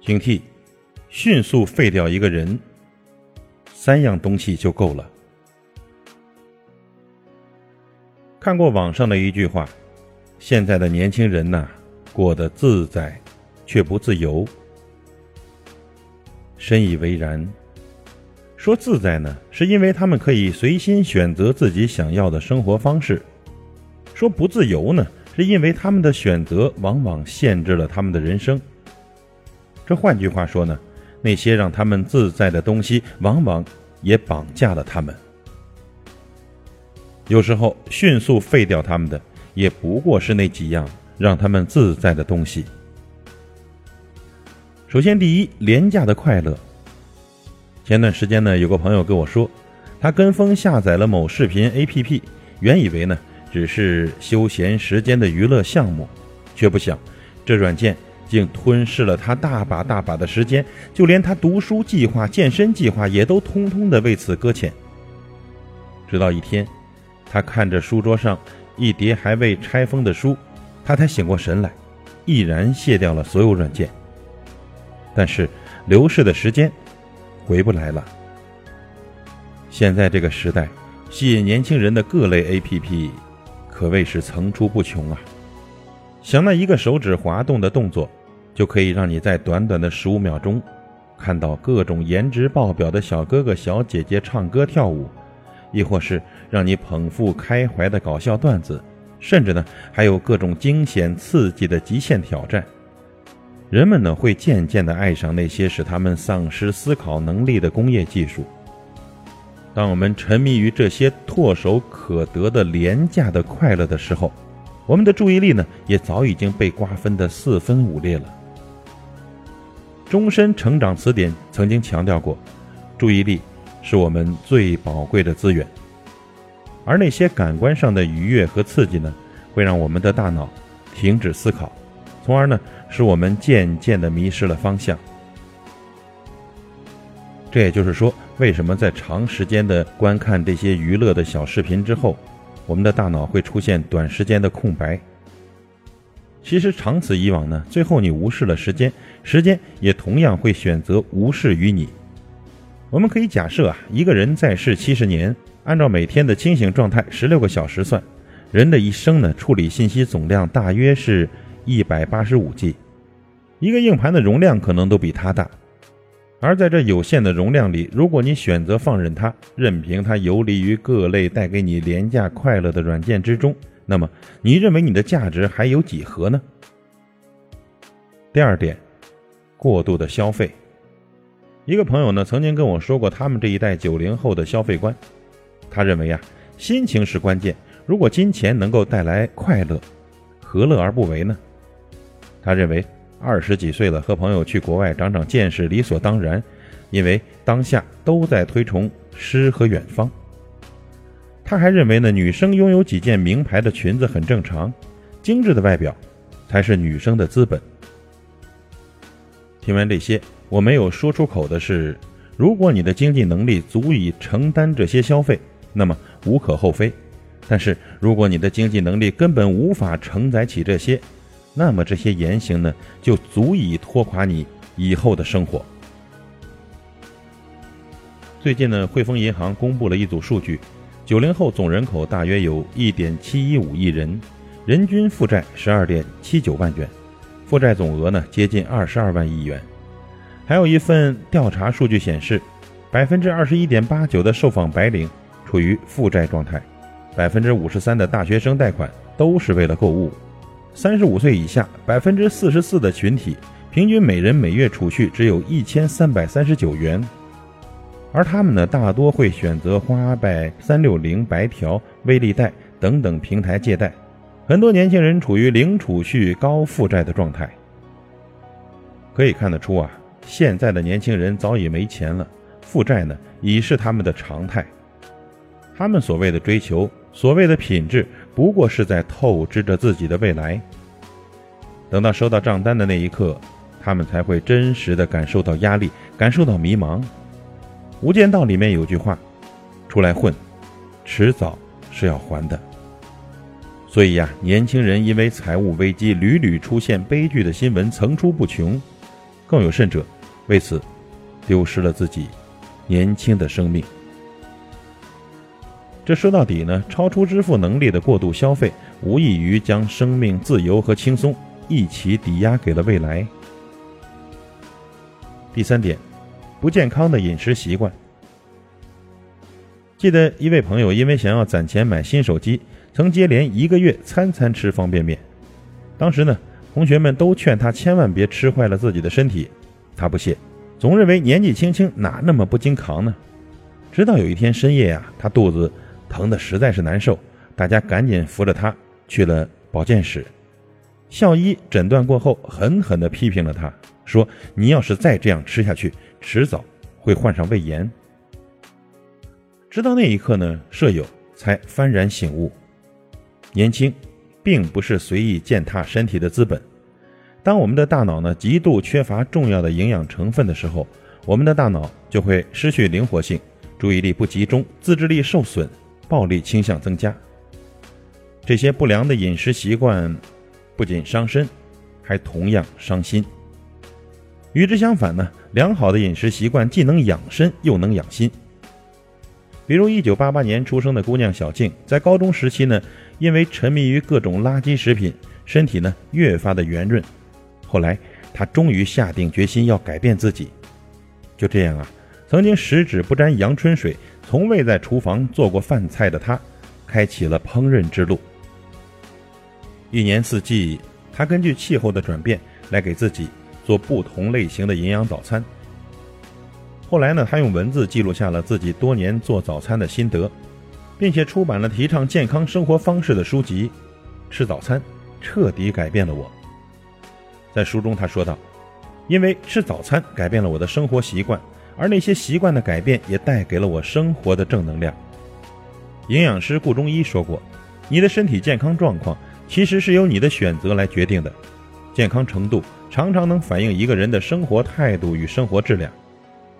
警惕，迅速废掉一个人，三样东西就够了。看过网上的一句话：“现在的年轻人呐，过得自在，却不自由。”深以为然。说自在呢，是因为他们可以随心选择自己想要的生活方式；说不自由呢，是因为他们的选择往往限制了他们的人生。这换句话说呢，那些让他们自在的东西，往往也绑架了他们。有时候，迅速废掉他们的，也不过是那几样让他们自在的东西。首先，第一，廉价的快乐。前段时间呢，有个朋友跟我说，他跟风下载了某视频 APP，原以为呢只是休闲时间的娱乐项目，却不想这软件竟吞噬了他大把大把的时间，就连他读书计划、健身计划也都通通的为此搁浅。直到一天。他看着书桌上一叠还未拆封的书，他才醒过神来，毅然卸掉了所有软件。但是流逝的时间回不来了。现在这个时代，吸引年轻人的各类 APP 可谓是层出不穷啊！想那一个手指滑动的动作，就可以让你在短短的十五秒钟，看到各种颜值爆表的小哥哥小姐姐唱歌跳舞。亦或是让你捧腹开怀的搞笑段子，甚至呢还有各种惊险刺激的极限挑战，人们呢会渐渐的爱上那些使他们丧失思考能力的工业技术。当我们沉迷于这些唾手可得的廉价的快乐的时候，我们的注意力呢也早已经被瓜分的四分五裂了。终身成长词典曾经强调过，注意力。是我们最宝贵的资源，而那些感官上的愉悦和刺激呢，会让我们的大脑停止思考，从而呢，使我们渐渐的迷失了方向。这也就是说，为什么在长时间的观看这些娱乐的小视频之后，我们的大脑会出现短时间的空白？其实长此以往呢，最后你无视了时间，时间也同样会选择无视于你。我们可以假设啊，一个人在世七十年，按照每天的清醒状态十六个小时算，人的一生呢，处理信息总量大约是一百八十五 G，一个硬盘的容量可能都比它大。而在这有限的容量里，如果你选择放任它，任凭它游离于各类带给你廉价快乐的软件之中，那么你认为你的价值还有几何呢？第二点，过度的消费。一个朋友呢，曾经跟我说过他们这一代九零后的消费观。他认为呀，心情是关键。如果金钱能够带来快乐，何乐而不为呢？他认为二十几岁了，和朋友去国外长长见识理所当然，因为当下都在推崇诗和远方。他还认为呢，女生拥有几件名牌的裙子很正常，精致的外表才是女生的资本。听完这些。我没有说出口的是，如果你的经济能力足以承担这些消费，那么无可厚非；但是如果你的经济能力根本无法承载起这些，那么这些言行呢，就足以拖垮你以后的生活。最近呢，汇丰银行公布了一组数据：九零后总人口大约有一点七一五亿人，人均负债十二点七九万元，负债总额呢接近二十二万亿元。还有一份调查数据显示，百分之二十一点八九的受访白领处于负债状态，百分之五十三的大学生贷款都是为了购物，三十五岁以下百分之四十四的群体平均每人每月储蓄只有一千三百三十九元，而他们呢大多会选择花呗、三六零、白条、微粒贷等等平台借贷，很多年轻人处于零储蓄、高负债的状态，可以看得出啊。现在的年轻人早已没钱了，负债呢已是他们的常态。他们所谓的追求，所谓的品质，不过是在透支着自己的未来。等到收到账单的那一刻，他们才会真实的感受到压力，感受到迷茫。《无间道》里面有句话：“出来混，迟早是要还的。”所以呀，年轻人因为财务危机屡屡出现悲剧的新闻层出不穷。更有甚者，为此丢失了自己年轻的生命。这说到底呢，超出支付能力的过度消费，无异于将生命自由和轻松一起抵押给了未来。第三点，不健康的饮食习惯。记得一位朋友因为想要攒钱买新手机，曾接连一个月餐餐吃方便面。当时呢，同学们都劝他千万别吃坏了自己的身体，他不屑，总认为年纪轻轻哪那么不经扛呢？直到有一天深夜呀，他肚子。疼的实在是难受，大家赶紧扶着他去了保健室。校医诊断过后，狠狠地批评了他，说：“你要是再这样吃下去，迟早会患上胃炎。”直到那一刻呢，舍友才幡然醒悟：年轻，并不是随意践踏身体的资本。当我们的大脑呢极度缺乏重要的营养成分的时候，我们的大脑就会失去灵活性，注意力不集中，自制力受损。暴力倾向增加，这些不良的饮食习惯不仅伤身，还同样伤心。与之相反呢，良好的饮食习惯既能养身又能养心。比如，一九八八年出生的姑娘小静，在高中时期呢，因为沉迷于各种垃圾食品，身体呢越发的圆润。后来，她终于下定决心要改变自己。就这样啊，曾经十指不沾阳春水。从未在厨房做过饭菜的他，开启了烹饪之路。一年四季，他根据气候的转变来给自己做不同类型的营养早餐。后来呢，他用文字记录下了自己多年做早餐的心得，并且出版了提倡健康生活方式的书籍《吃早餐》，彻底改变了我。在书中，他说道：“因为吃早餐改变了我的生活习惯。”而那些习惯的改变也带给了我生活的正能量。营养师顾中医说过：“你的身体健康状况其实是由你的选择来决定的，健康程度常常能反映一个人的生活态度与生活质量。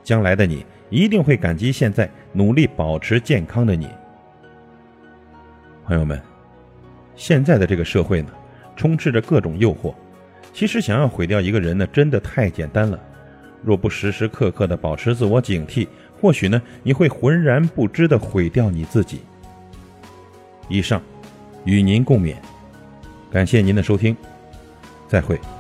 将来的你一定会感激现在努力保持健康的你。”朋友们，现在的这个社会呢，充斥着各种诱惑，其实想要毁掉一个人呢，真的太简单了。若不时时刻刻的保持自我警惕，或许呢，你会浑然不知的毁掉你自己。以上，与您共勉，感谢您的收听，再会。